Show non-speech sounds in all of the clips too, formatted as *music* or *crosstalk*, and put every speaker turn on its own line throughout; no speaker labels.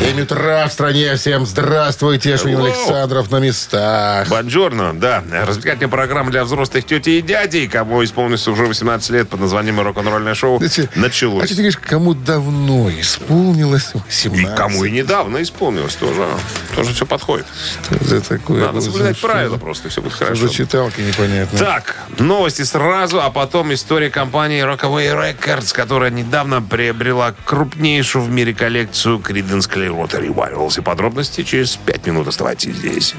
7 утра в стране. Всем здравствуйте. Шунин. Александров на местах.
Бонжорно, да. Развлекательная программа для взрослых тети и дядей, кому исполнилось уже 18 лет под названием «Рок-н-ролльное шоу»
Знаете, А
началось.
что ты говоришь, кому давно исполнилось 18?
И кому и недавно исполнилось тоже. Тоже все подходит.
Что за такое?
Надо соблюдать
за
правила
что?
просто, все будет
Что
хорошо.
за читалки непонятно.
Так, новости сразу, а потом история компании Rockaway Records, которая недавно приобрела крупнейшую в мире коллекцию Creedence Clearwater Revival. И подробности через 5 минут оставайтесь здесь.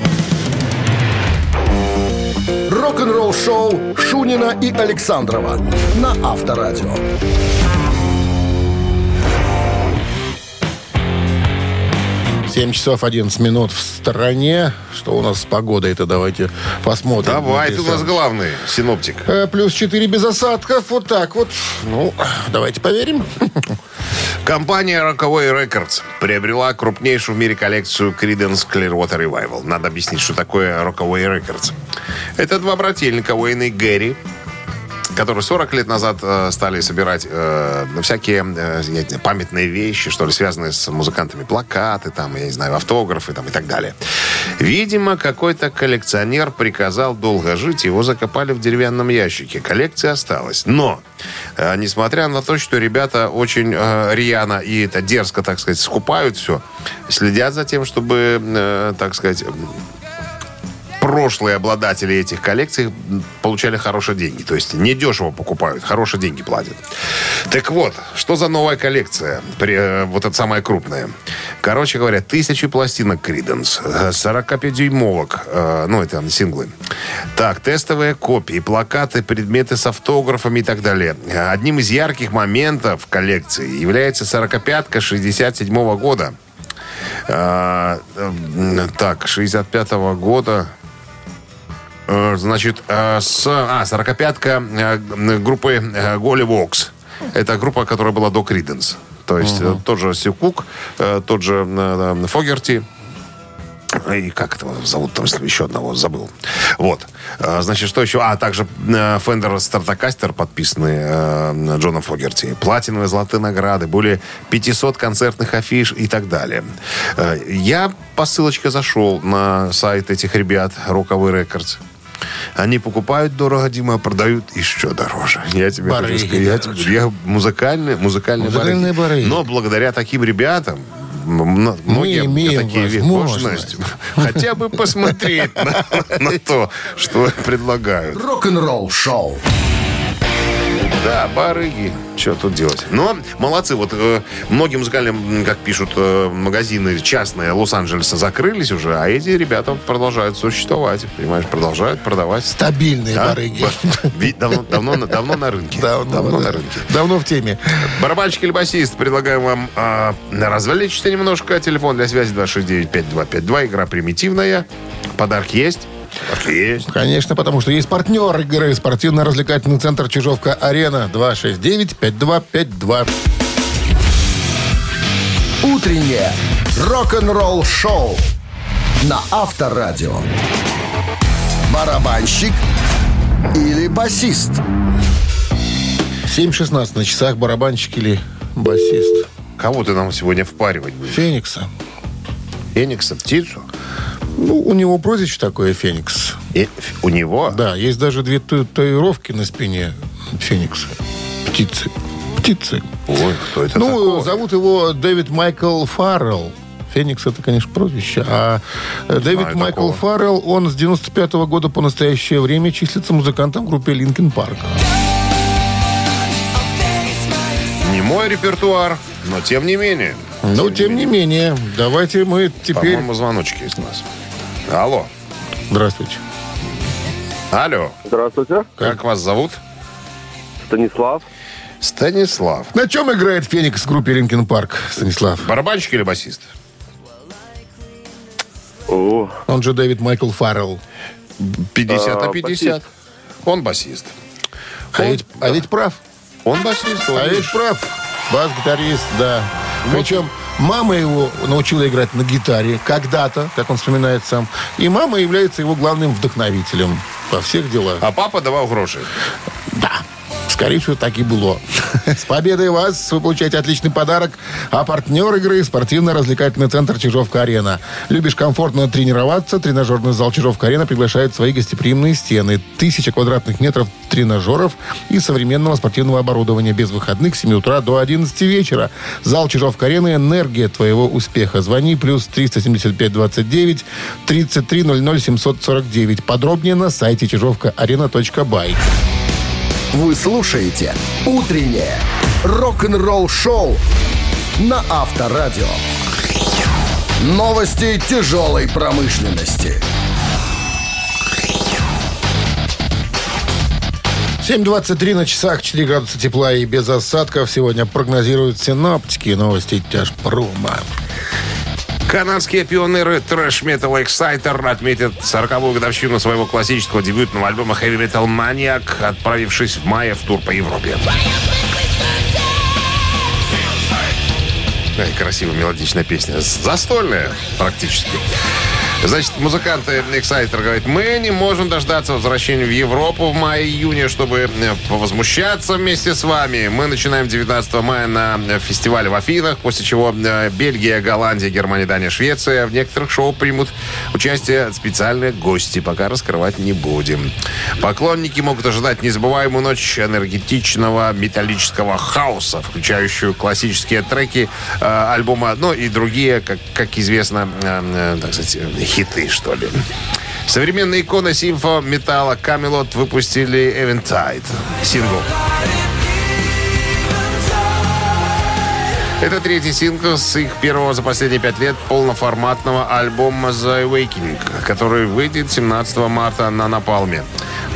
Рок-н-ролл-шоу Шунина и Александрова на Авторадио.
7 часов 11 минут в стороне. Что у нас с погодой это давайте посмотрим.
Давай, ты у нас главный синоптик.
Э, Плюс 4 без осадков. Вот так вот. Ну, давайте поверим. *laughs*
Компания Rockaway Records приобрела крупнейшую в мире коллекцию Creedence Clearwater Revival. Надо объяснить, что такое Rockaway Records. Это два брательника Уэйн и Гэри, которые 40 лет назад э, стали собирать э, всякие э, памятные вещи, что ли, связанные с музыкантами. Плакаты, там, я не знаю, автографы там, и так далее. Видимо, какой-то коллекционер приказал долго жить, его закопали в деревянном ящике. Коллекция осталась. Но, несмотря на то, что ребята очень рьяно и это дерзко, так сказать, скупают все, следят за тем, чтобы, так сказать, прошлые обладатели этих коллекций получали хорошие деньги. То есть недешево покупают, хорошие деньги платят. Так вот, что за новая коллекция? При, э, вот эта самая крупная. Короче говоря, тысячи пластинок Криденс, 45-дюймовок, э, ну, это синглы. Так, тестовые копии, плакаты, предметы с автографами и так далее. Одним из ярких моментов коллекции является 45-ка 67 года. А, э, так, 65 года. Э, Значит, э, с, а, 45-ка э, группы Голли Вокс. Это группа, которая была до Криденс. То есть э, тот же Кук, э, тот же Фогерти. И как этого зовут там еще одного забыл. Вот. Значит, что еще? А, также Fender Stratocaster, подписанный э, Джоном Фогерти. Платиновые золотые награды. Более 500 концертных афиш и так далее. Я по ссылочке зашел на сайт этих ребят, Rockaway Records. Они покупают дорого, Дима, а продают еще дороже. Я тебе
Барыги,
хочу сказать. Я, тебе- я музыкальные, музыкальные,
Музыкальные барыги.
Но благодаря таким ребятам многие
имеем
такие возможности *laughs* хотя бы посмотреть на, то, что предлагают.
Рок-н-ролл-шоу.
Да, барыги. Что тут делать? Но молодцы. Вот э, многие музыкальные, как пишут, э, магазины частные Лос-Анджелеса закрылись уже, а эти ребята продолжают существовать. Понимаешь, продолжают продавать.
Стабильные
А?
барыги.
Давно, давно, на- давно на рынке.
Давно,
давно
да.
на рынке.
Давно в теме.
Барабанщик или басист, предлагаем вам а, развлечься немножко. Телефон для связи 269-5252. Игра примитивная. Подарки есть? Есть.
Конечно, потому что есть партнер игры спортивно-развлекательный центр Чижовка-Арена 269-5252.
Утреннее рок-н-ролл-шоу на Авторадио. Барабанщик или басист?
7.16 на часах барабанщик или басист.
Кого ты нам сегодня впаривать будешь?
Феникса.
Феникса, птицу?
Ну, у него прозвище такое Феникс.
И у него?
Да, есть даже две тату- татуировки на спине Феникса. Птицы. Птицы.
Ой, кто это
ну,
такой?
зовут его Дэвид Майкл Фаррелл. Феникс это, конечно, прозвище. А э, Дэвид
Знаю
Майкл
такого.
Фаррелл, он с 95 года по настоящее время числится музыкантом в группе Линкен Парк.
Не мой репертуар, но тем не менее.
Но, тем не менее, давайте мы теперь...
По-моему, звоночки у нас. Алло.
Здравствуйте.
Алло.
Здравствуйте,
Как вас зовут?
Станислав.
Станислав.
На чем играет Феникс в группе Линкен Парк, Станислав?
Барабанщик или басист?
О,
Он же Дэвид Майкл Фаррелл.
50 на
А,
50. Он басист.
А ведь, а ведь прав.
Он басист. он
А ведь
видишь.
прав. Бас-гитарист, да. Причем мама его научила играть на гитаре когда-то, как он вспоминает сам. И мама является его главным вдохновителем. во всех делах.
А папа давал гроши.
Скорее всего, так и было. *laughs* С победой вас! Вы получаете отличный подарок. А партнер игры – спортивно-развлекательный центр «Чижовка-арена». Любишь комфортно тренироваться? Тренажерный зал «Чижовка-арена» приглашает свои гостеприимные стены. Тысяча квадратных метров тренажеров и современного спортивного оборудования без выходных с 7 утра до 11 вечера. Зал «Чижовка-арена» – энергия твоего успеха. Звони плюс 375 29 33 00 749. Подробнее на сайте чижовка-арена.бай.
Вы слушаете «Утреннее рок-н-ролл-шоу» на Авторадио. Новости тяжелой промышленности.
7.23 на часах, 4 градуса тепла и без осадков. Сегодня прогнозируют синоптики. Новости тяжпрома.
Канадские пионеры трэш метал Exciter отметят 40-ю годовщину своего классического дебютного альбома Heavy Metal Maniac, отправившись в мае в тур по Европе. Ай, красивая мелодичная песня. Застольная практически. Значит, музыканты Exciter говорят, мы не можем дождаться возвращения в Европу в мае-июне, чтобы э, повозмущаться вместе с вами. Мы начинаем 19 мая на э, фестивале в Афинах, после чего э, Бельгия, Голландия, Германия, Дания, Швеция. В некоторых шоу примут участие специальные гости, пока раскрывать не будем. Поклонники могут ожидать незабываемую ночь энергетичного металлического хаоса, включающую классические треки э, альбома, ну и другие, как, как известно, э, так сказать, хиты, что ли. Современная икона симфо металла Камелот выпустили Eventide. Сингл. Это третий сингл с их первого за последние пять лет полноформатного альбома The Awakening, который выйдет 17 марта на Напалме.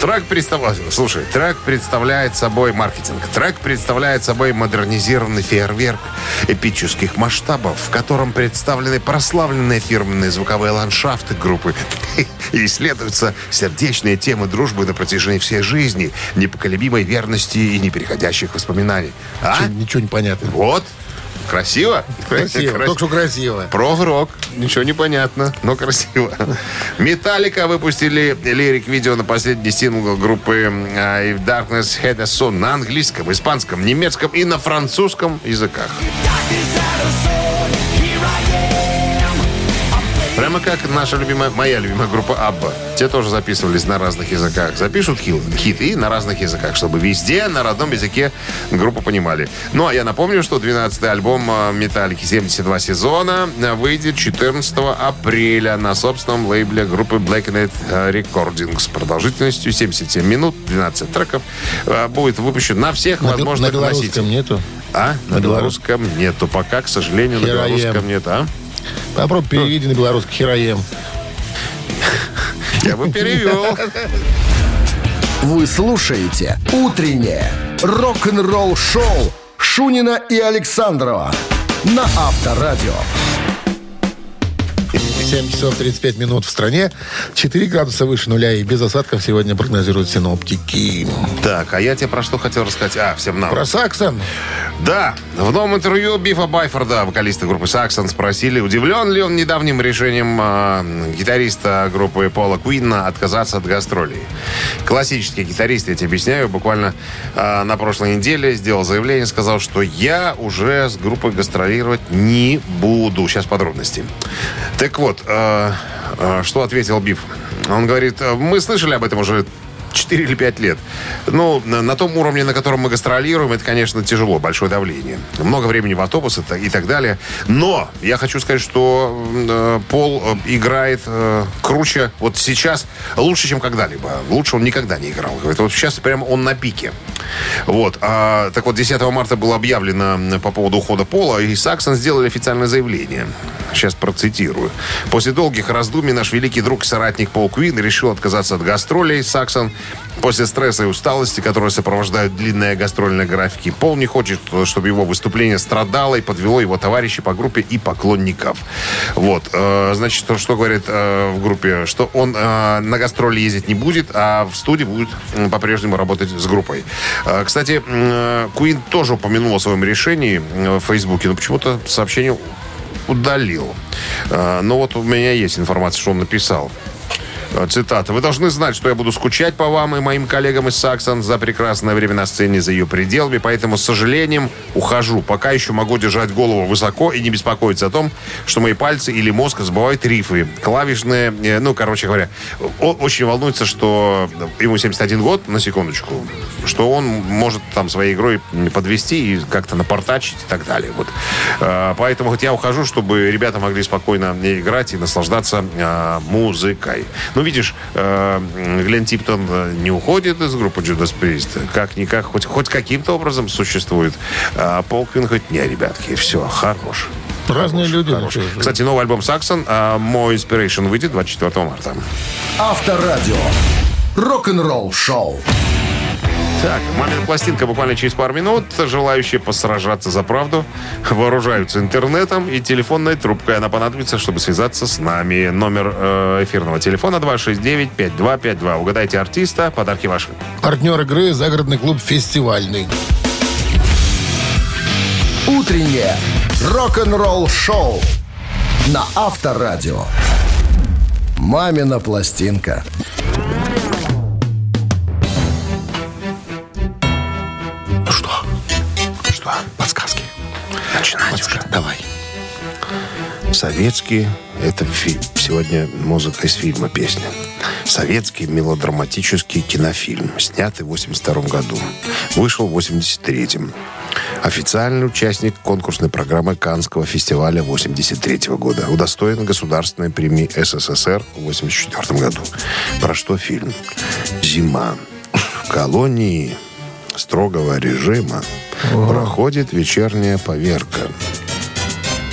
Трек представляет, слушай, трек представляет собой маркетинг. Трек представляет собой модернизированный фейерверк эпических масштабов, в котором представлены прославленные фирменные звуковые ландшафты группы *laughs* и исследуются сердечные темы дружбы на протяжении всей жизни, непоколебимой верности и непереходящих воспоминаний. А?
Чё, Ничего не понятно.
Вот. Красиво?
Красиво.
Крас-
Только что красиво.
Прог-рок. Ничего не понятно, но красиво. Металлика выпустили лирик-видео на последний сингл группы If Darkness Had a Son на английском, испанском, немецком и на французском языках. Прямо как наша любимая, моя любимая группа Абба. Те тоже записывались на разных языках. Запишут хит, хит и на разных языках, чтобы везде на родном языке группу понимали. Ну, а я напомню, что 12-й альбом э, Металлики 72 сезона э, выйдет 14 апреля на собственном лейбле группы Black Net Recordings с продолжительностью 77 минут, 12 треков. Э, Будет выпущен на всех
На,
возможных
на белорусском
носителях.
нету.
А? На
На
белорусском нету. Пока, к сожалению, на
Here am.
белорусском нет. А?
Попробуй переведи на белорусский хероем.
Я бы перевел. *laughs*
Вы слушаете «Утреннее рок-н-ролл-шоу» Шунина и Александрова на Авторадио.
7 часов 35 минут в стране. 4 градуса выше нуля и без осадков сегодня прогнозируют синоптики.
Так, а я тебе про что хотел рассказать? А, всем нам.
Про Саксон.
Да, в новом интервью Бифа Байфорда, вокалиста группы Саксон, спросили, удивлен ли он недавним решением э, гитариста группы Пола Куинна отказаться от гастролей. Классический гитарист, я тебе объясняю, буквально э, на прошлой неделе сделал заявление, сказал, что я уже с группой гастролировать не буду. Сейчас подробности. Так вот, э, э, что ответил Биф? Он говорит, «Э, мы слышали об этом уже 4 или 5 лет. Ну, на, том уровне, на котором мы гастролируем, это, конечно, тяжело, большое давление. Много времени в автобусы и так далее. Но я хочу сказать, что э, Пол играет э, круче вот сейчас, лучше, чем когда-либо. Лучше он никогда не играл. Говорит, вот сейчас прямо он на пике. Вот. А, так вот, 10 марта было объявлено по поводу ухода Пола, и Саксон сделали официальное заявление. Сейчас процитирую. После долгих раздумий наш великий друг и соратник Пол Куин решил отказаться от гастролей. Саксон после стресса и усталости, которые сопровождают длинные гастрольные графики. Пол не хочет, чтобы его выступление страдало и подвело его товарищей по группе и поклонников. Вот. Э, Значит, что, говорит э, в группе? Что он э, на гастроли ездить не будет, а в студии будет по-прежнему работать с группой. Кстати, Куин тоже упомянул о своем решении в Фейсбуке, но почему-то сообщение удалил. Э, Но вот у меня есть информация, что он написал. Цитата. «Вы должны знать, что я буду скучать по вам и моим коллегам из Саксон за прекрасное время на сцене, за ее пределами, поэтому с сожалением ухожу. Пока еще могу держать голову высоко и не беспокоиться о том, что мои пальцы или мозг забывают рифы. Клавишные, э, ну, короче говоря, он очень волнуется, что ему 71 год, на секундочку, что он может там своей игрой подвести и как-то напортачить и так далее. Вот. Э, Поэтому хоть я ухожу, чтобы ребята могли спокойно играть и наслаждаться э, музыкой. Ну, видишь, э, Глен Типтон э, не уходит из группы Judas Priest. Как-никак, хоть, хоть каким-то образом существует. А Пол Квин хоть не, ребятки, все, хорош.
Разные люди.
Хорош.
что же.
Кстати, новый альбом Саксон а, «Мой Inspiration» выйдет 24 марта.
Авторадио. Рок-н-ролл шоу.
Так, мамина пластинка буквально через пару минут. Желающие посражаться за правду вооружаются интернетом и телефонной трубкой. Она понадобится, чтобы связаться с нами. Номер э, эфирного телефона 269-5252. Угадайте артиста, подарки ваши.
Партнер игры «Загородный клуб фестивальный».
Утреннее рок-н-ролл шоу на Авторадио. Мамина пластинка.
Советский, это фи- сегодня музыка из фильма песня. Советский мелодраматический кинофильм, снятый в 82 году. Вышел в 83-м. Официальный участник конкурсной программы Канского фестиваля 83 года. Удостоен государственной премии СССР в 84 году. Про что фильм? Зима. В колонии строгого режима проходит вечерняя поверка.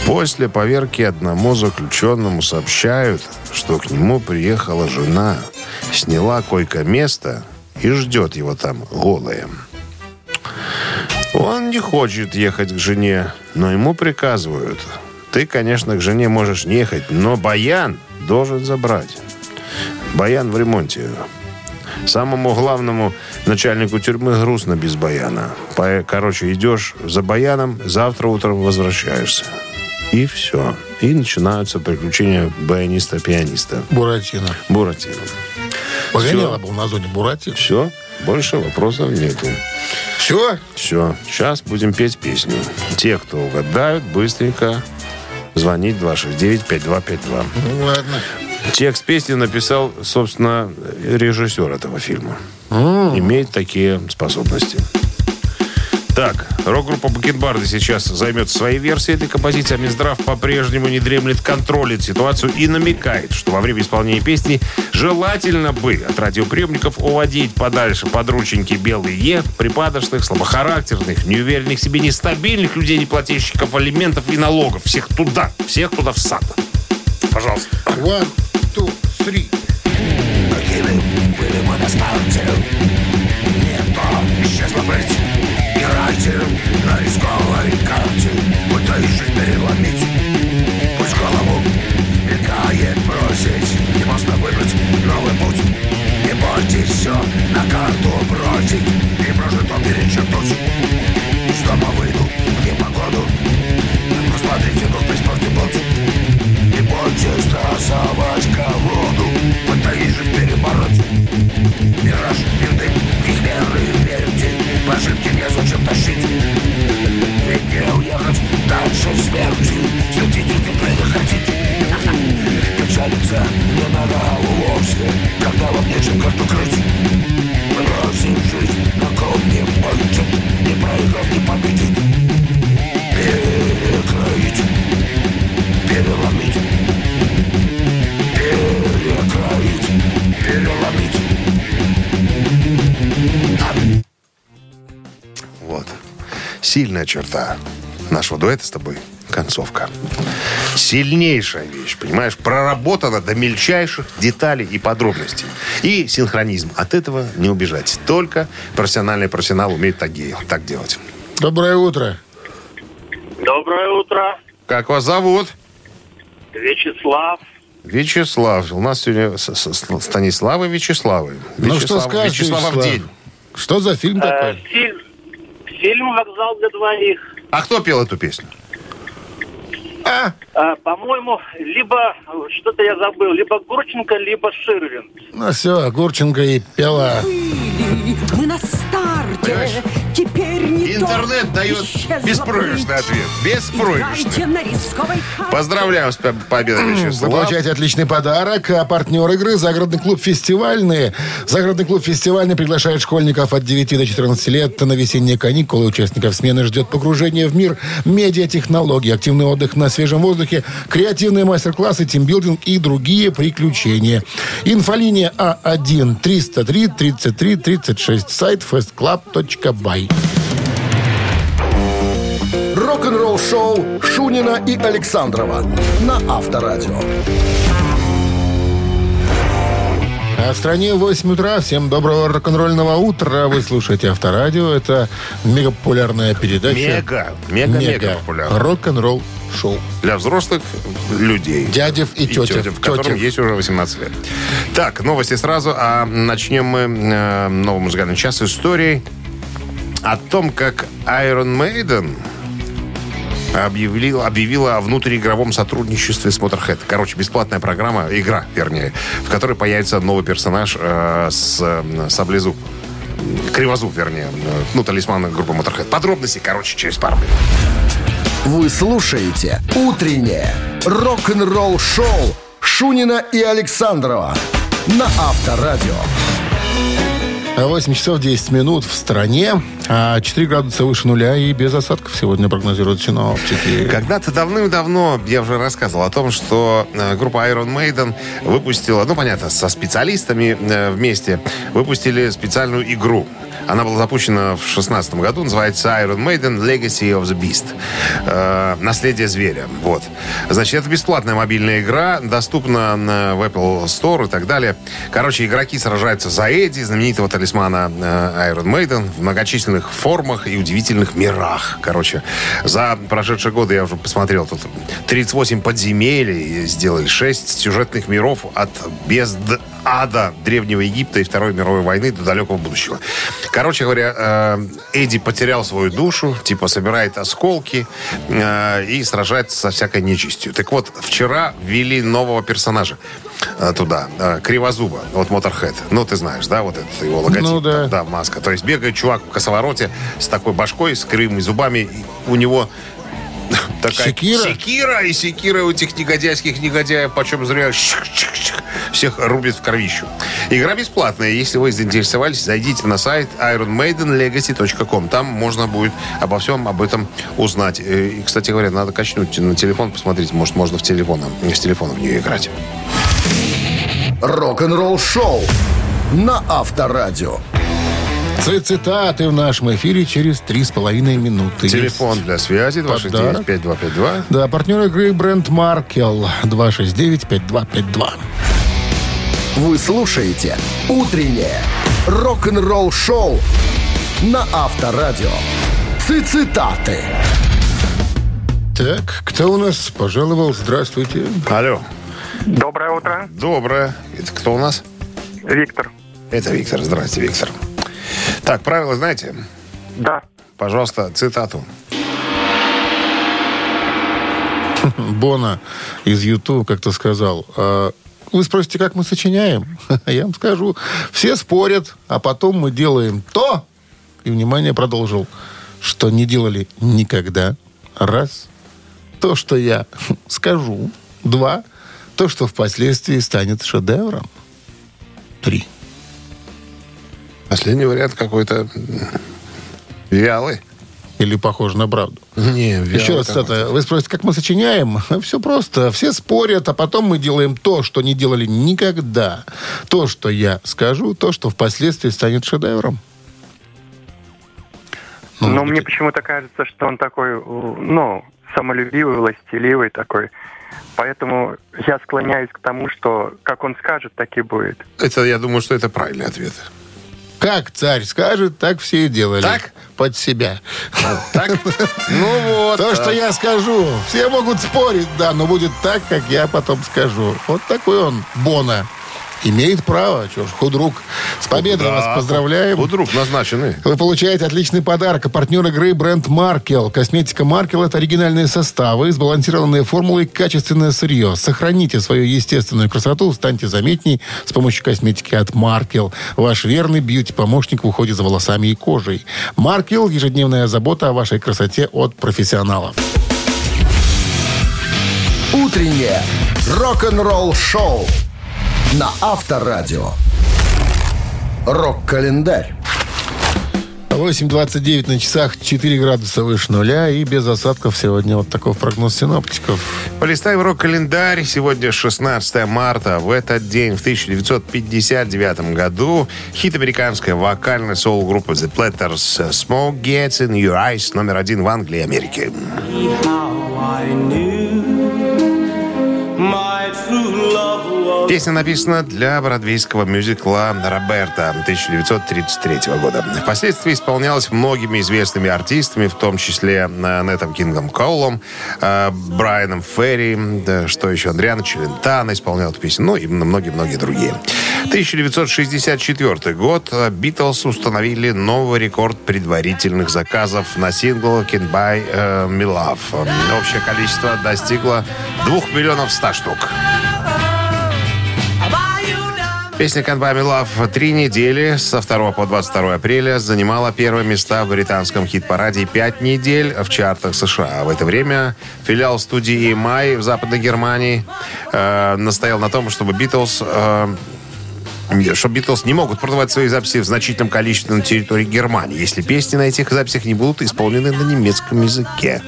После поверки одному заключенному сообщают, что к нему приехала жена, сняла койко-место и ждет его там голая. Он не хочет ехать к жене, но ему приказывают. Ты, конечно, к жене можешь не ехать, но Баян должен забрать. Баян в ремонте. Самому главному начальнику тюрьмы грустно без Баяна. Короче, идешь за Баяном, завтра утром возвращаешься. И все. И начинаются приключения баяниста-пианиста.
Буратино.
Буратино.
Погоняло был на зоне Буратино.
Все, больше вопросов нету.
Все?
Все, сейчас будем петь песню. Те, кто угадают, быстренько звонить 269-5252.
Ну, ладно.
Текст песни написал, собственно, режиссер этого фильма. Имеет такие способности. Так, рок-группа Бакенбарды сейчас займется своей версией этой композиции, а Минздрав по-прежнему не дремлет, контролит ситуацию и намекает, что во время исполнения песни желательно бы от радиоприемников уводить подальше подрученьки белые Е, припадочных, слабохарактерных, неуверенных в себе, нестабильных людей, неплательщиков алиментов и налогов. Всех туда, всех туда в сад. Пожалуйста.
One, two, three.
были мы на старте Нет, то исчезло быть Играйте на рисковой карте жизнь переломить Пусть голову мелькает бросить Не можно выбрать новый путь Не бойтесь все на карту бросить И прожито перечеркнуть
Сильная черта нашего дуэта с тобой – концовка. Сильнейшая вещь, понимаешь? Проработана до мельчайших деталей и подробностей. И синхронизм. От этого не убежать. Только профессиональный профессионал умеет так, так делать.
Доброе утро.
Доброе утро.
Как вас зовут?
Вячеслав.
Вячеслав. У нас сегодня с- с- с- Станиславы Вячеславы.
Ну, что
Вячеслав-
скажешь, Вячеслав?
день.
Что за фильм
Э,
такой?
фильм, фильм «Вокзал для двоих».
А кто пел эту песню?
А,
А, по-моему, либо, что-то я забыл, либо Гурченко, либо Ширвин.
ну все, Гурченко и пела.
Мы на старте.
Понимаешь?
Теперь не
Интернет дает беспроигрышный ответ. Беспроигрышный. Поздравляем с поб- победой,
Вы *clears throat*
Вячеслав.
получаете отличный подарок. А партнер игры «Загородный клуб фестивальный». «Загородный клуб фестивальный» приглашает школьников от 9 до 14 лет на весенние каникулы. Участников смены ждет погружение в мир медиатехнологий, активный отдых на свежем воздухе, креативные мастер-классы, тимбилдинг и другие приключения. Инфолиния А А1-303-33-36. Сайт festclub.by.
Рок-н-ролл-шоу Шунина и Александрова на Авторадио.
А в стране 8 утра. Всем доброго рок-н-ролльного утра. Вы слушаете Авторадио. Это мегапопулярная передача.
Мега, мега, мега популярно.
Рок-н-ролл шоу.
Для взрослых людей.
Дядев и тетев.
в котором
Тетев.
есть уже 18 лет. Так, новости сразу. А начнем мы э, новый музыкальный час с историей о том, как Iron Maiden объявила, объявила о внутриигровом сотрудничестве с Motorhead. Короче, бесплатная программа, игра, вернее, в которой появится новый персонаж э, с э, саблезуб. Кривозуб, вернее. Ну, талисман группы Motorhead. Подробности, короче, через пару минут.
Вы слушаете «Утреннее рок-н-ролл-шоу» Шунина и Александрова на Авторадио.
8 часов 10 минут в стране, а 4 градуса выше нуля и без осадков сегодня прогнозируют синоптики.
Когда-то давным-давно я уже рассказывал о том, что э, группа Iron Maiden выпустила, ну, понятно, со специалистами э, вместе, выпустили специальную игру. Она была запущена в 2016 году, называется Iron Maiden Legacy of the Beast. Э, Наследие зверя. Вот. Значит, это бесплатная мобильная игра, доступна на- в Apple Store и так далее. Короче, игроки сражаются за Эдди, знаменитого талисмана э, Iron Maiden, в многочисленных формах и удивительных мирах. Короче, за прошедшие годы я уже посмотрел, тут 38 подземелий сделали, 6 сюжетных миров от безд ада Древнего Египта и Второй мировой войны до далекого будущего. Короче говоря, э, Эдди потерял свою душу, типа собирает осколки э, и сражается со всякой нечистью. Так вот, вчера ввели нового персонажа э, туда, Кривозуба, вот Motorhead. Ну, ты знаешь, да, вот этот его логотип.
Ну, да.
да, маска. То есть бегает чувак в косовороте с такой башкой, с кривыми зубами. У него такая
Секира?
секира, и секира у этих негодяйских негодяев, почем зря всех рубит в кровищу. Игра бесплатная. Если вы заинтересовались, зайдите на сайт ironmaidenlegacy.com. Там можно будет обо всем об этом узнать. Э, И, кстати говоря, надо качнуть на телефон, посмотреть, может, можно в телефон, с телефона в нее играть.
Рок-н-ролл-шоу на Авторадио.
Ци- Цитаты в нашем эфире через 3,5 минуты.
Телефон для связи
Подарок.
269-5252.
Да, партнер игры бренд Маркел 269-5252.
Вы слушаете «Утреннее рок-н-ролл-шоу» на Авторадио. Цитаты.
Так, кто у нас пожаловал? Здравствуйте.
Алло.
Доброе утро,
Доброе. Это кто у нас?
Виктор.
Это Виктор. Здрасте, Виктор. Так, правила знаете?
Да,
Пожалуйста, цитату. *laughs*
Бона из YouTube как-то сказал, «А, вы спросите, как мы сочиняем? *laughs* Я вам скажу, все спорят, а потом мы делаем то, и, внимание, продолжил, что не делали никогда. Раз. То, что я *laughs* скажу. Два. То, что впоследствии станет шедевром. Три.
Последний вариант какой-то вялый.
Или похож на правду.
Не,
Еще раз, это, вы спросите, как мы сочиняем? *laughs* Все просто. Все спорят, а потом мы делаем то, что не делали никогда. То, что я скажу, то, что впоследствии станет шедевром. Ну,
но
может
мне почему-то кажется, что он такой, ну, самолюбивый, властеливый такой. Поэтому я склоняюсь к тому, что как он скажет, так и будет.
Это, я думаю, что это правильный ответ.
Как царь скажет, так все и делали.
Так?
Под себя.
Так? *laughs* Ну вот.
То, что я скажу. Все могут спорить, да, но будет так, как я потом скажу. Вот такой он, Бона. Имеет право. Чего ж, худрук. С победой
Да,
вас поздравляем.
Худрук назначены.
Вы получаете отличный подарок. А партнер игры бренд Маркел. Косметика Маркел – это оригинальные составы, сбалансированные формулы и качественное сырье. Сохраните свою естественную красоту, станьте заметней с помощью косметики от Маркел. Ваш верный бьюти-помощник в уходе за волосами и кожей. Маркел – ежедневная забота о вашей красоте от профессионалов.
Утреннее рок-н-ролл-шоу на Авторадио. Рок-календарь.
8.29 на часах, 4 градуса выше нуля и без осадков сегодня. Вот такой прогноз синоптиков.
Полистаем рок-календарь. Сегодня 16 марта. В этот день, в 1959 году, хит американской вокальной соул-группы The Platters «Smoke Gets in Your Eyes» номер один в Англии и Америке. Песня написана для бродвейского мюзикла «Роберта» 1933 года. Впоследствии исполнялась многими известными артистами, в том числе э, Нетом Кингом Коулом, э, Брайаном Ферри, что еще, Андриана Челентано исполнял эту песню, ну и многие-многие другие. 1964 год. Битлз установили новый рекорд предварительных заказов на сингл «Can Buy э, Me Love». Общее количество достигло 2 миллионов 100 штук. Песня «Can Buy Me Love» три недели со 2 по 22 апреля занимала первое место в британском хит-параде пять недель в чартах США. В это время филиал студии EMI в Западной Германии э, настоял на том, чтобы Битлз... Э, что Битлз не могут продавать свои записи в значительном количестве на территории Германии, если песни на этих записях не будут исполнены на немецком языке.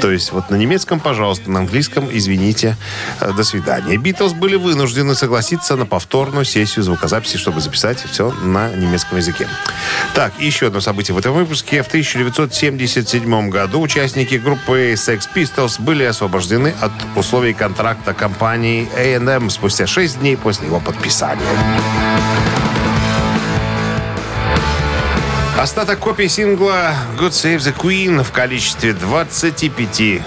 То есть вот на немецком, пожалуйста, на английском, извините, э, до свидания. Битлз были вынуждены согласиться на повторную сессию звукозаписи, чтобы записать все на немецком языке. Так, еще одно событие в этом выпуске. В 1977 году участники группы Sex Pistols были освобождены от условий контракта компании A&M спустя 6 дней после его подписания. Остаток копий сингла «God Save the Queen» в количестве 25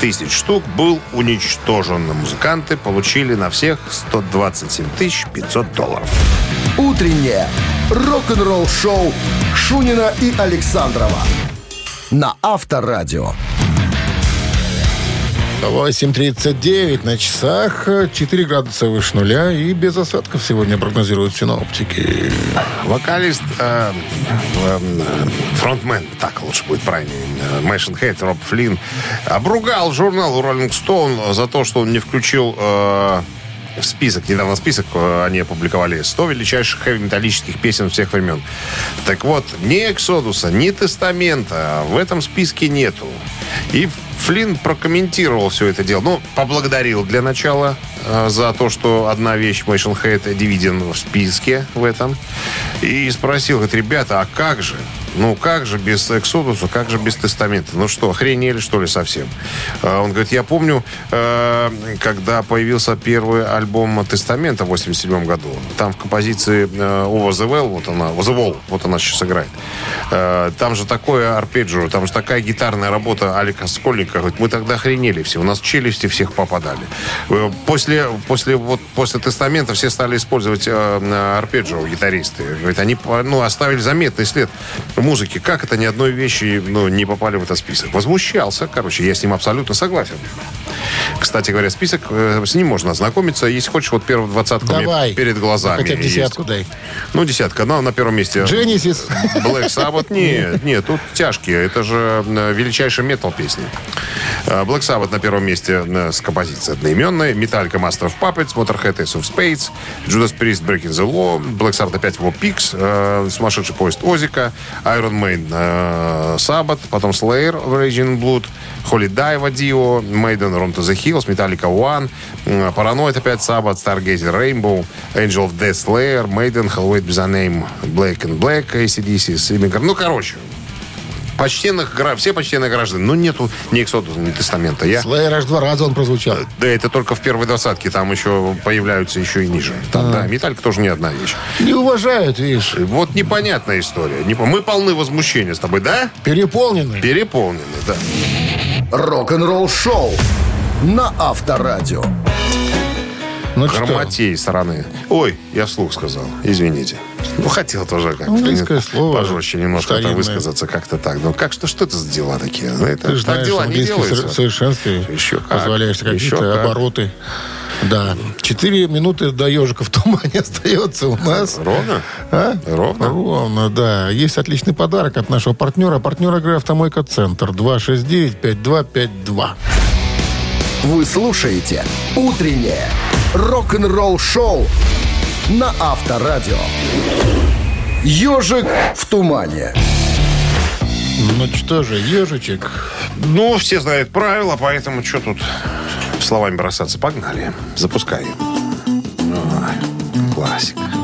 тысяч штук был уничтожен. Музыканты получили на всех 127 500 долларов.
Утреннее рок-н-ролл-шоу Шунина и Александрова на Авторадио.
8.39 на часах, 4 градуса выше нуля и без осадков сегодня прогнозируют синоптики.
Вокалист, э, э, фронтмен, так лучше будет правильно, Мэшн Хейт, Роб Флинн, обругал журнал Rolling Stone за то, что он не включил э, в список, недавно список э, они опубликовали 100 величайших хэви-металлических песен всех времен. Так вот, ни Эксодуса, ни Тестамента в этом списке нету. И Флинн прокомментировал все это дело. Ну, поблагодарил для начала э, за то, что одна вещь Мэйшн Хейт дивиден в списке в этом. И спросил, говорит, ребята, а как же? Ну, как же без Эксодуса, как же без Тестамента? Ну что, охренели, что ли, совсем? А Он говорит, я помню, э, когда появился первый альбом Тестамента в 87 году, там в композиции э, Over the Well, вот она, The Wall, вот она сейчас играет. Э, Там же такое арпеджио, там же такая гитарная работа Алика Скольника. Говорит, мы тогда охренели все, у нас челюсти всех попадали. Э, После, после, вот, после Тестамента все стали использовать э, арпеджио гитаристы. Говорит, они ну, оставили заметный след музыки. Как это ни одной вещи ну, не попали в этот список? Возмущался. Короче, я с ним абсолютно согласен. Кстати говоря, список, э, с ним можно ознакомиться. Если хочешь, вот первую двадцатку мне
Давай.
перед глазами
Хотя бы
есть.
десятку дай.
Ну, десятка. Ну, на первом месте
Genesis.
Black Sabbath. Нет, *laughs* нет, тут тяжкие. Это же э, величайший метал песни. Э, Black Sabbath на первом месте с композицией одноименной. Metallica Master of Puppets, Motorhead Ace of Spades, Judas Priest Breaking the Law, Black Sabbath опять War э, Сумасшедший поезд Озика, Iron Maiden э, Sabbath, потом Slayer Raging Blood, Holy Dive Dio, Maiden Run to the Hills, Metallica One, э, Paranoid опять Sabbath, Stargazer Rainbow, Angel of Death Slayer, Maiden, with a Name, Black and Black, ACDC, Immigrant. Ну, короче, почтенных, все почтенные граждане. Ну, нету ни Эксодуса, ни Тестамента. Я...
Slayer аж два раза он прозвучал.
Да, это только в первой двадцатке. Там еще появляются еще и ниже. Там, да, Металлика тоже не одна вещь.
Не уважают, видишь.
Вот непонятная история. Мы полны возмущения с тобой, да?
Переполнены.
Переполнены, да.
Рок-н-ролл-шоу на Авторадио.
Ну что?
грамотей стороны. Ой, я вслух сказал. Извините. Ну, хотел тоже как-то
Английское слово
пожестче немножко
старинное.
высказаться как-то так. Ну, как что, что это за дела такие? Ну, это
Ты же
так
знаешь,
дела не делаются.
совершенстве
Еще как.
позволяешь
Еще
какие-то
как.
обороты. Да. Четыре минуты до ежика в тумане *laughs* остается у нас.
Ровно?
А?
Ровно?
Ровно, да. Есть отличный подарок от нашего партнера. Партнер игры «Автомойка Центр» 269-5252.
Вы слушаете «Утреннее рок-н-ролл-шоу» на Авторадио. «Ежик в тумане».
Ну что же, ежичек.
Ну, все знают правила, поэтому что тут словами бросаться? Погнали. Запускай. Ой, классика.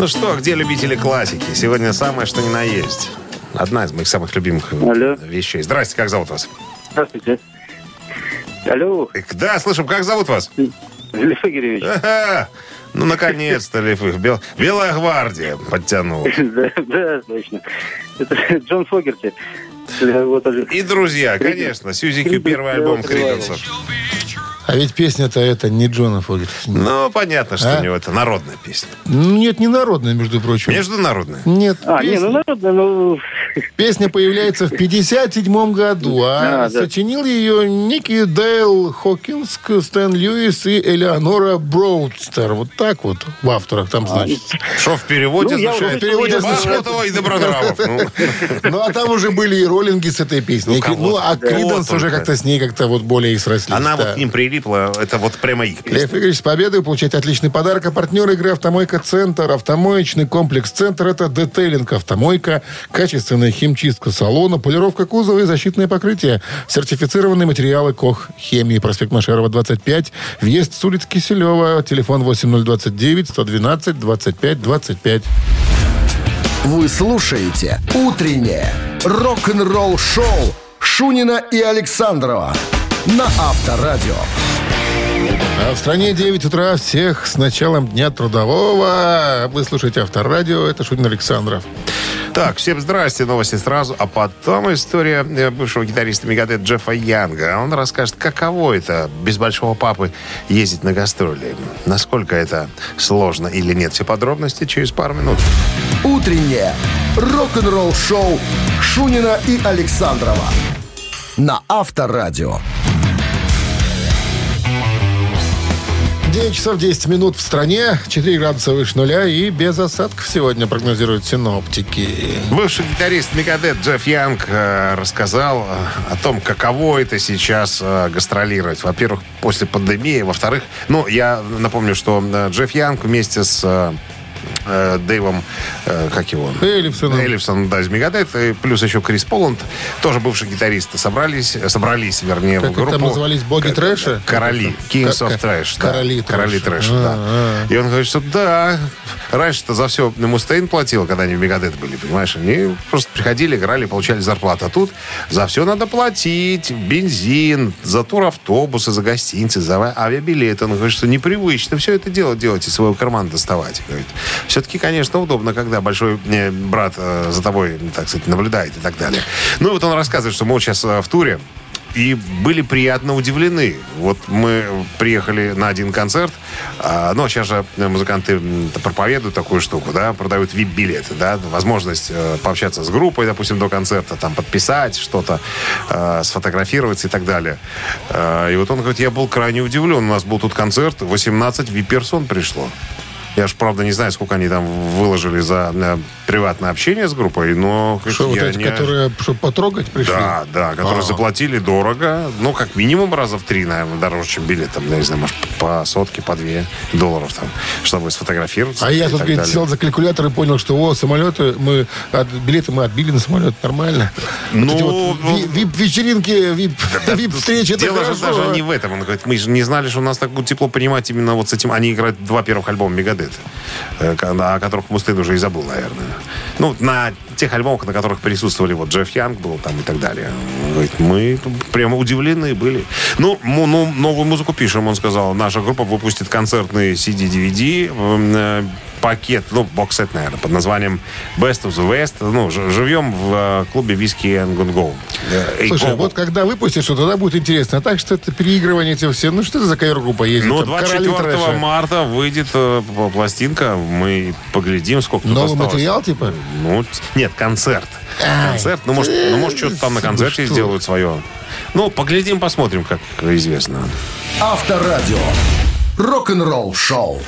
Ну что, где любители классики? Сегодня самое, что ни на есть. Одна из моих самых любимых
Алло.
вещей. Здрасте, как зовут вас?
Здравствуйте. Алло,
Да, слышим, как зовут вас?
Лев Игоревич.
Ага. Ну, наконец-то, Лев, Бел- Белая гвардия подтянул. *laughs*
Да, да, точно. Это Джон Фогерти. Э.
И друзья, конечно, Сьюзи Кью, первый альбом Криденсов.
А ведь песня-то это не Джона Фогерти.
Ну, понятно, что
А?
у него это народная песня.
Ну, нет, не народная, между прочим.
Международная.
Нет,
А, не,
песня,
ну народно, ну...
песня появляется в 57 году, а
А, да.
сочинил ее Ники Дейл Хокинск, Стэн Льюис и Элеонора Броудстер. Вот так вот в авторах там значится.
Что в переводе
Ну,
означает?
в переводе
означает-
и Добронравов. Ну,
Ну, а там уже были и роллинги с этой песней.
Ну,
Ну, а. Криденс уже как-то с ней как-то вот более и срослись.
Она вот к ним прилипла, это вот прямо их песня.
Лев Игоревич, с победой получаете отличный подарок. А партнер игры «Автомойка Центр». Автомоечный комплекс «Центр» — это детейлинг «Автомойка», качественная химчистка салона, полировка кузова и защитное покрытие. Сертифицированные материалы «Кох Хемии». Проспект Машерова, 25. Въезд с улицы Киселева. Телефон 8029-112-25-25.
Вы слушаете «Утреннее рок-н-ролл-шоу» Шунина и Александрова на Авторадио.
А в стране 9 утра всех с началом Дня Трудового. Вы слушаете Авторадио. Это Шунин Александров.
Так, всем здрасте, новости сразу. А потом история э, бывшего гитариста Мегадет Джеффа Янга. Он расскажет, каково это без большого папы ездить на гастроли. Насколько это сложно или нет. Все подробности через пару минут.
«Утреннее рок-н-ролл-шоу» Шунина и Александрова на Авторадио.
9 часов 10 минут в стране, 4 градуса выше нуля и без осадков сегодня прогнозируют синоптики.
Бывший гитарист Мегадет Джефф Янг э, рассказал о том, каково это сейчас э, гастролировать. Во-первых, после пандемии. Во-вторых, ну, я напомню, что э, Джефф Янг вместе с э, э, Дэйвом, э, как его?
Эллифсоном.
Эллифсон, да, из Мегадет, и плюс еще Крис Поланд, тоже бывший гитарист, собрались, собрались, вернее,
Как
в группу.
там назывались, боги
К-
трэша?
Короли, Kings of Trash. да.
короли
Короли
трэша.
трэша, да. И он говорит, что да, раньше-то за все Мустейн платил, когда они в Мегадет были, понимаешь? Они просто приходили, играли, получали зарплату. А тут за все надо платить. Бензин, за тур автобуса, за гостиницы, за авиабилеты. Он говорит, что непривычно все это дело делать из своего кармана доставать. Говорит, все-таки, конечно, удобно, когда большой э, брат э, за тобой, так сказать, наблюдает и так далее. Ну, вот он рассказывает, что вот сейчас э, в туре, и были приятно удивлены. Вот мы приехали на один концерт, а, ну, сейчас же музыканты проповедуют такую штуку, да, продают VIP-билеты, да, возможность э, пообщаться с группой, допустим, до концерта, там, подписать что-то, э, сфотографироваться и так далее. Э, и вот он говорит, я был крайне удивлен, у нас был тут концерт, 18 VIP-персон пришло. Я же, правда, не знаю, сколько они там выложили за приватное общение с группой, но...
Что, вот эти,
не-
которые, чтобы потрогать пришли?
да, да, которые
А.
заплатили дорого. Ну, как минимум раза в три, наверное, дороже, чем билет. Там, я не знаю, может, по сотке, по две долларов там, чтобы сфотографироваться.
А я тут, говорит, сел за калькулятор и понял, что, о, самолеты, мы, от, билеты мы отбили на самолет, нормально.
Ну,
вот вот
ну,
ви- вип-вечеринки, вип, вип-встречи, это
Дело же даже не в этом. Он говорит, мы же не знали, что нас так будут тепло принимать именно вот с этим. Они играют два первых альбома Мегадет. Э, на- о которых Мустейн уже и забыл, наверное. Ну, на тех альбомах, на которых присутствовали вот Джефф Янг был там и так далее. Говорит, мы прямо удивлены были. Ну, ну, новую музыку пишем, он сказал. Наша группа выпустит концертный CD-DVD, э, пакет, ну, боксет, наверное, под названием Best of the West. Ну, живем в э, клубе Виски and Go Go. Э,
Слушай,
Go
вот когда выпустишь, что тогда будет интересно. А так что это переигрывание эти все. Ну что это за кавер-группа ездит?
Ну,
Там
24
короли трэша.
марта выйдет э, пластинка. Мы поглядим, сколько тут
Новый
осталось.
материал, типа?
Ну, нет, концерт. Концерт. Ну, может, ну, может что-то там на
ты
концерте
что?
сделают свое. Ну, поглядим, посмотрим, как известно.
Авторадио. Рок-н-ролл шоу.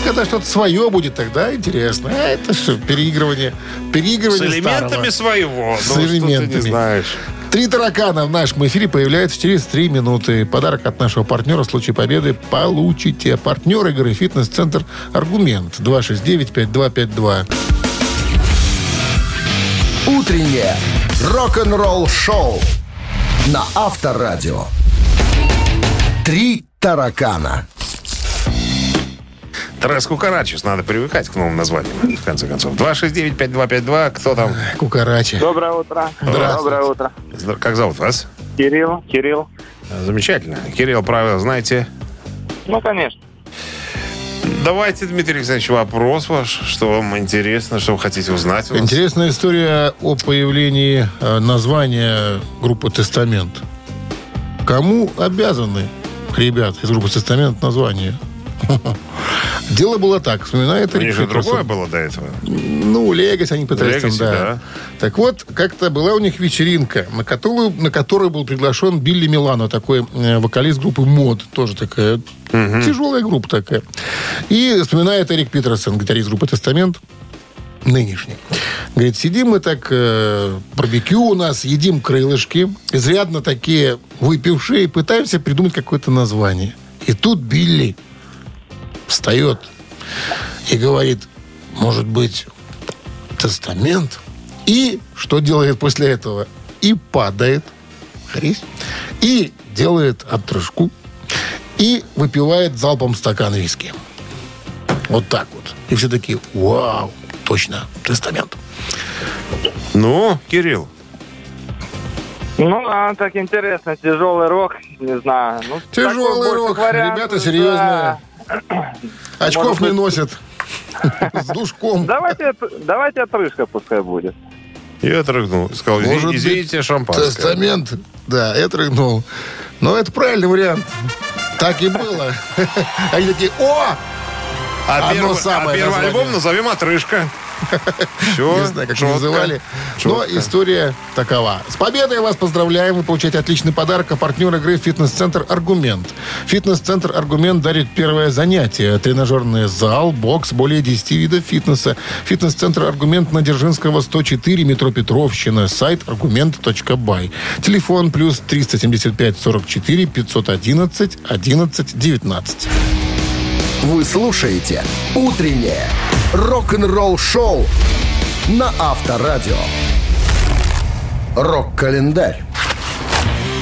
Ну, Когда что-то свое будет, тогда интересно. А это что, переигрывание?
С
Переигрывание
элементами
старого.
своего.
С
ну, что ты
элементами.
не знаешь.
Три таракана в нашем эфире появляются через три минуты. Подарок от нашего партнера в случае победы получите. Партнер игры «Фитнес-центр Аргумент» 269-5252.
Утреннее рок-н-ролл шоу на Авторадио. Три таракана.
Трес Кукарачис. Надо привыкать к новым названиям, в конце концов. 269-5252. Кто там?
Кукарачи.
Доброе утро.
Здравствуйте.
Доброе утро.
Как зовут вас?
Кирилл, Кирилл.
Замечательно. Кирилл, правила знаете.
Ну, конечно.
Давайте, Дмитрий Александрович, вопрос ваш. Что вам интересно, что вы хотите узнать?
Интересная история о появлении э, названия группы «Тестамент». Кому обязаны ребята из группы «Тестамент» название? *laughs* Дело было так, вспоминает
У
Рик
же
Петерсон.
другое было до этого.
Ну, Легаси они пытались там, да. Так вот, как-то была у них вечеринка, на которую, на которую был приглашен Билли Милано, такой э, вокалист группы МОД, тоже такая тяжелая группа такая. И вспоминает Эрик Питерсон, гитарист группы «Тестамент», нынешний. Говорит, сидим мы так, э, барбекю у нас, едим крылышки, изрядно такие выпившие, пытаемся придумать какое-то название. И тут Билли встает и говорит, может быть, тестамент? И что делает после этого? И падает, хрись, и делает отрыжку, и выпивает залпом стакан виски. Вот так вот. И все такие, вау, точно, тестамент.
Ну, Кирилл,
Ну, а так интересно. Тяжелый рок, не знаю. Ну,
Тяжелый рок,
вариант,
ребята серьезные.
да.
Очков не носят. С душком.
Давайте, давайте отрыжка пускай будет.
я отрыгнул. Сказал, «Изви-
Может быть,
извините, шампанское.
Тестамент. Да, я трыгнул. Но это правильный вариант. Так и было. *laughs* Они такие, о!
А,
самое
а первый альбом назовем «Отрыжка». *laughs* Все,
Не знаю, как они называли. Но история такова. С победой вас поздравляем. Вы получаете отличный подарок. А партнер игры «Фитнес-центр Аргумент». «Фитнес-центр Аргумент» дарит первое занятие. Тренажерный зал, бокс, более 10 видов фитнеса. «Фитнес-центр Аргумент» на Дзержинского, 104, метро Петровщина. Сайт аргумент.бай. Телефон плюс 375 44 511 11 19.
Вы слушаете «Утреннее рок-н-ролл-шоу» на Авторадио. Рок-календарь.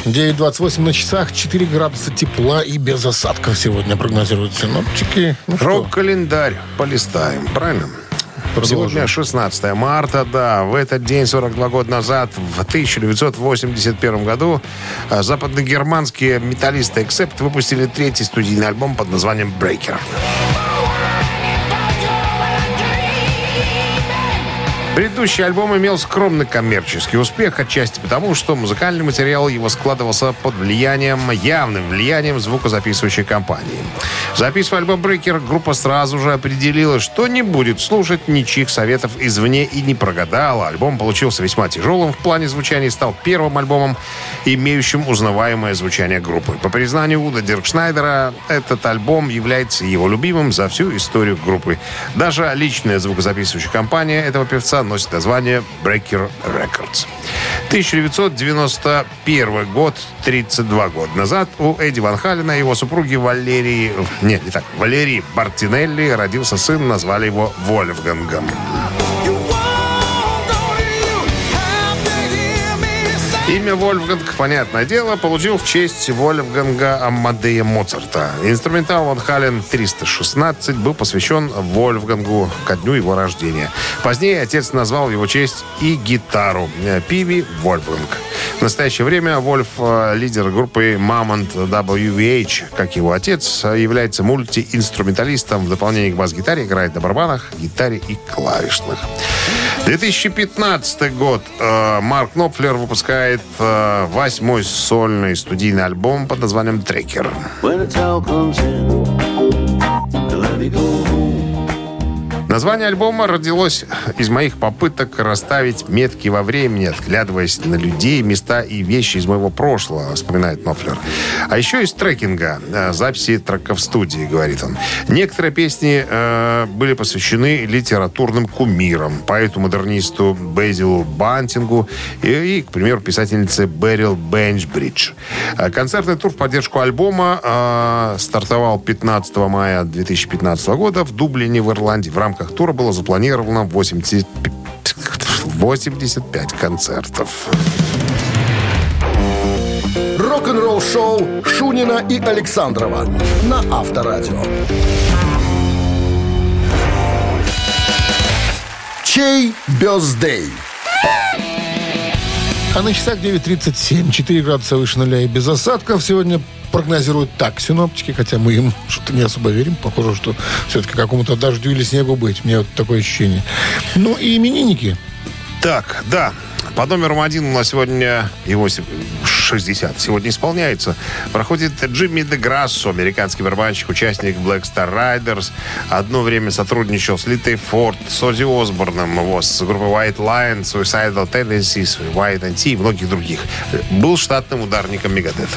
9.28 на часах, 4 градуса тепла и без осадков сегодня прогнозируют синоптики. Ну
Рок-календарь полистаем, правильно?
Продолжим.
Сегодня 16 марта, да. В этот день, 42 года назад, в 1981 году, э, западногерманские металлисты Accept выпустили третий студийный альбом под названием «Breaker». Предыдущий альбом имел скромный коммерческий успех, отчасти потому, что музыкальный материал его складывался под влиянием, явным влиянием звукозаписывающей компании. Записывая альбом «Брейкер», группа сразу же определила, что не будет слушать ничьих советов извне и не прогадала. Альбом получился весьма тяжелым в плане звучания и стал первым альбомом, имеющим узнаваемое звучание группы. По признанию Уда Диркшнайдера, этот альбом является его любимым за всю историю группы. Даже личная звукозаписывающая компания этого певца носит название Breaker Records. 1991 год, 32 года назад, у Эдди Ван Халена и его супруги Валерии... Нет, не так. Валерии Бартинелли родился сын, назвали его Вольфгангом. Имя Вольфганг, понятное дело, получил в честь Вольфганга Амадея Моцарта. Инструментал Ван Хален 316 был посвящен Вольфгангу ко дню его рождения. Позднее отец назвал его честь и гитару э, Пиви Вольфганг. В настоящее время Вольф, э, лидер группы Mammoth WVH, как его отец, э, является мультиинструменталистом. В дополнение к бас-гитаре играет на барабанах, гитаре и клавишных. 2015 год. Э, Марк Knopfler выпускает э, восьмой сольный студийный альбом под названием «Трекер». Название альбома родилось из моих попыток расставить метки во времени, отглядываясь на людей, места и вещи из моего прошлого, вспоминает Нофлер. А еще из трекинга, э, записи треков в студии, говорит он. Некоторые песни э, были посвящены литературным кумирам, поэту-модернисту Безилу Бантингу и, и, к примеру, писательнице Берил Бенчбридж. Э, Концертный тур в поддержку альбома э, стартовал 15 мая 2015 года в Дублине в Ирландии. В рамках тура было запланировано 80 85 концертов.
Рок-н-ролл шоу Шунина и Александрова на Авторадио. Чей бездей?
А на часах 9.37, 4 градуса выше нуля и без осадков. Сегодня прогнозируют так синоптики, хотя мы им что-то не особо верим. Похоже, что все-таки какому-то дождю или снегу быть. У меня вот такое ощущение. Ну и именинники.
Так, да. По номеру один у нас сегодня его 60 сегодня исполняется. Проходит Джимми де Грассо, американский барабанщик, участник Black Star Riders. Одно время сотрудничал с Литой Форд, с Оззи Осборном, его, с группой White Lion, Suicidal Tendencies, White NT и многих других. Был штатным ударником Мегадет.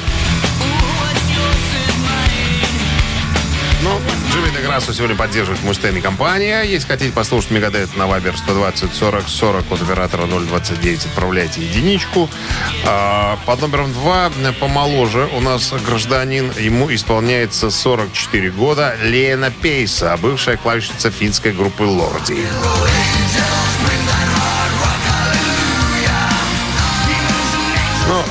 Грассо сегодня поддерживает Мустейн и компания. Если хотите послушать Мегадет на Вайбер 120 40 40 от оператора 029, отправляйте единичку. А, под номером 2 помоложе у нас гражданин. Ему исполняется 44 года. Лена Пейса, бывшая клавишница финской группы Лорди.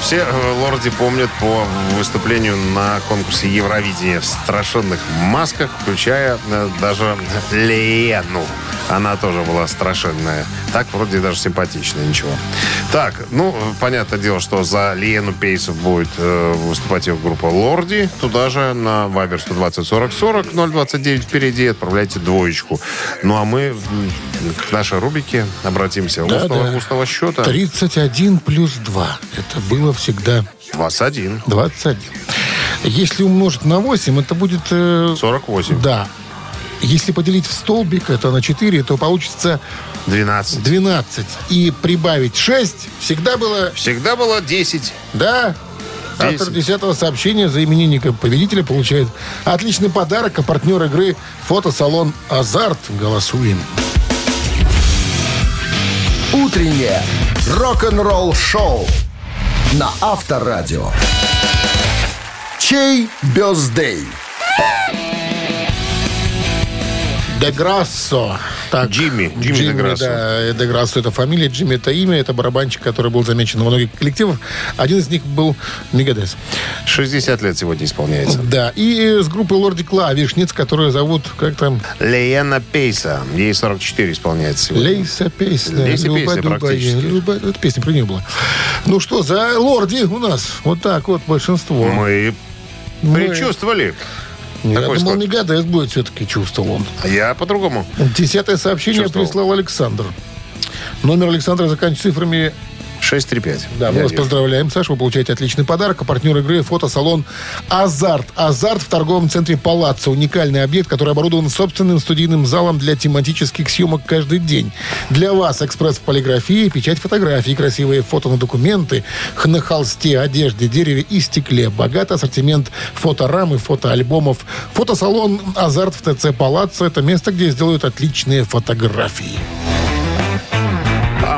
Все э, лорди помнят по выступлению на конкурсе Евровидения в страшенных масках, включая э, даже Лену. Она тоже была страшенная. Так вроде даже симпатичная, ничего. Так, ну, понятное дело, что за Лену Пейсов будет э, выступать его группа Лорди. Туда же на Вайбер 120 40 40 029 впереди отправляйте двоечку. Ну, а мы к нашей рубрике обратимся.
Да,
устного,
да.
устного счета
31 плюс 2. Это было всегда
21.
21. Если умножить на 8, это будет... э,
48.
Да. Если поделить в столбик, это на 4, то получится
12.
12. И прибавить 6 всегда было...
Всегда было 10.
Да. Автор
Десять.
десятого сообщения за именинника победителя получает отличный подарок, а партнер игры фотосалон «Азарт». Голосуем.
Утреннее рок-н-ролл шоу на Авторадио. Чей бездей?
Де Грассо. Так,
Джимми. Джимми де Грассо.
Да, Де Грассо это фамилия, Джимми это имя, это барабанщик, который был замечен во многих коллективах. Один из них был Мегадес.
60 лет сегодня исполняется.
Да, и с группы Лорди Клавишниц, которую зовут, как там,
Леена Пейса. Ей 44 исполняется сегодня.
Лейса песня.
Лейса
Люба, Люба,
практически.
Люба. Это песня про нее была. Ну что, за Лорди у нас. Вот так вот большинство.
Мы
Мы-
предчувствовали.
Я думал,
склад.
Мегадес будет все-таки чувствовал он.
А я по-другому.
Десятое сообщение
Чувствовал.
прислал Александр. Номер Александра заканчивается цифрами
635.
Да, мы вас поздравляем, Саша. Вы получаете отличный подарок. А партнер игры фотосалон «Азарт». «Азарт» в торговом центре «Палаццо». Уникальный объект, который оборудован собственным студийным залом для тематических съемок каждый день. Для вас экспресс полиграфии, печать фотографий, красивые фото на документы, на холсте, одежде, дереве и стекле. Богатый ассортимент фоторам и фотоальбомов. Фотосалон «Азарт» в ТЦ «Палаццо» — это место, где сделают отличные фотографии.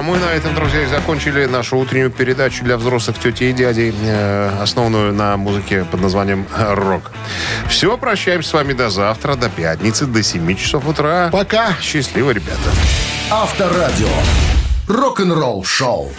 А мы на этом, друзья, и закончили нашу утреннюю передачу для взрослых тети и дядей, э, основанную на музыке под названием «Рок». Все, прощаемся с вами до завтра, до пятницы, до 7 часов утра.
Пока!
Счастливо, ребята.
Авторадио. Рок-н-ролл шоу.